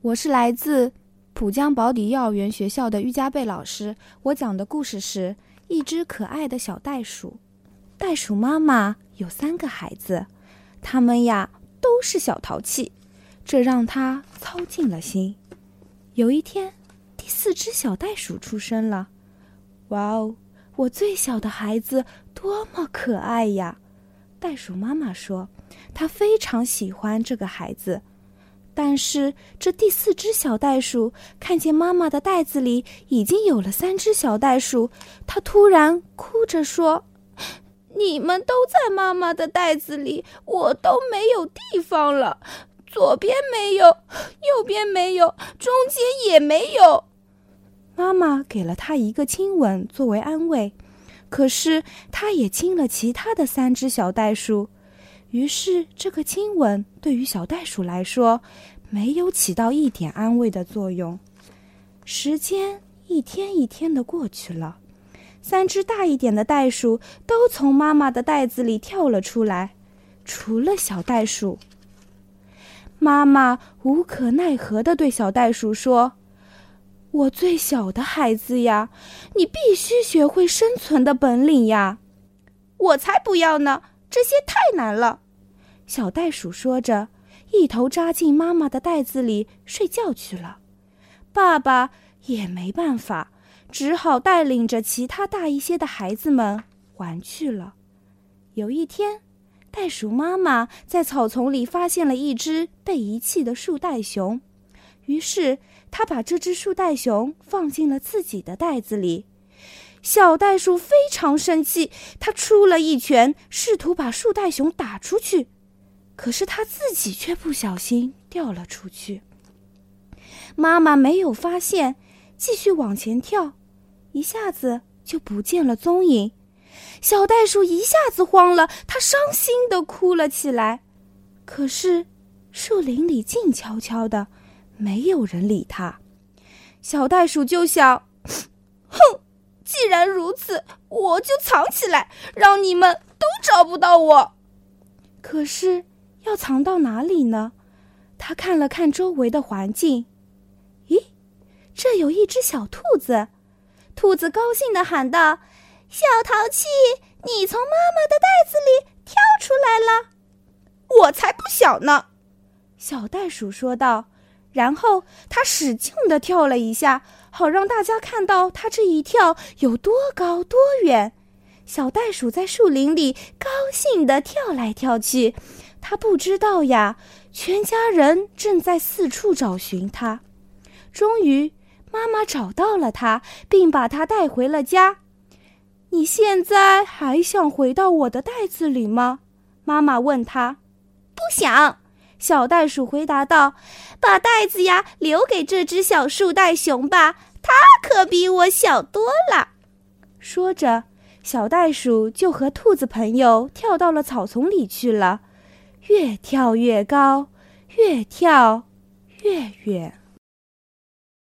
我是来自浦江保底幼儿园学校的于佳贝老师。我讲的故事是一只可爱的小袋鼠。袋鼠妈妈有三个孩子，他们呀都是小淘气，这让他操尽了心。有一天，第四只小袋鼠出生了。哇哦，我最小的孩子多么可爱呀！袋鼠妈妈说，她非常喜欢这个孩子。但是，这第四只小袋鼠看见妈妈的袋子里已经有了三只小袋鼠，它突然哭着说：“你们都在妈妈的袋子里，我都没有地方了。左边没有，右边没有，中间也没有。”妈妈给了它一个亲吻作为安慰，可是它也亲了其他的三只小袋鼠。于是，这个亲吻对于小袋鼠来说，没有起到一点安慰的作用。时间一天一天的过去了，三只大一点的袋鼠都从妈妈的袋子里跳了出来，除了小袋鼠。妈妈无可奈何的对小袋鼠说：“我最小的孩子呀，你必须学会生存的本领呀！”我才不要呢！这些太难了，小袋鼠说着，一头扎进妈妈的袋子里睡觉去了。爸爸也没办法，只好带领着其他大一些的孩子们玩去了。有一天，袋鼠妈妈在草丛里发现了一只被遗弃的树袋熊，于是她把这只树袋熊放进了自己的袋子里。小袋鼠非常生气，它出了一拳，试图把树袋熊打出去，可是它自己却不小心掉了出去。妈妈没有发现，继续往前跳，一下子就不见了踪影。小袋鼠一下子慌了，它伤心的哭了起来。可是，树林里静悄悄的，没有人理它。小袋鼠就想：哼。既然如此，我就藏起来，让你们都找不到我。可是要藏到哪里呢？他看了看周围的环境，咦，这有一只小兔子。兔子高兴的喊道：“小淘气，你从妈妈的袋子里跳出来了！”我才不小呢！小袋鼠说道。然后他使劲的跳了一下。好让大家看到它这一跳有多高多远。小袋鼠在树林里高兴地跳来跳去，它不知道呀，全家人正在四处找寻它。终于，妈妈找到了它，并把它带回了家。你现在还想回到我的袋子里吗？妈妈问他。不想。小袋鼠回答道：“把袋子呀留给这只小树袋熊吧，它可比我小多了。”说着，小袋鼠就和兔子朋友跳到了草丛里去了，越跳越高，越跳越远。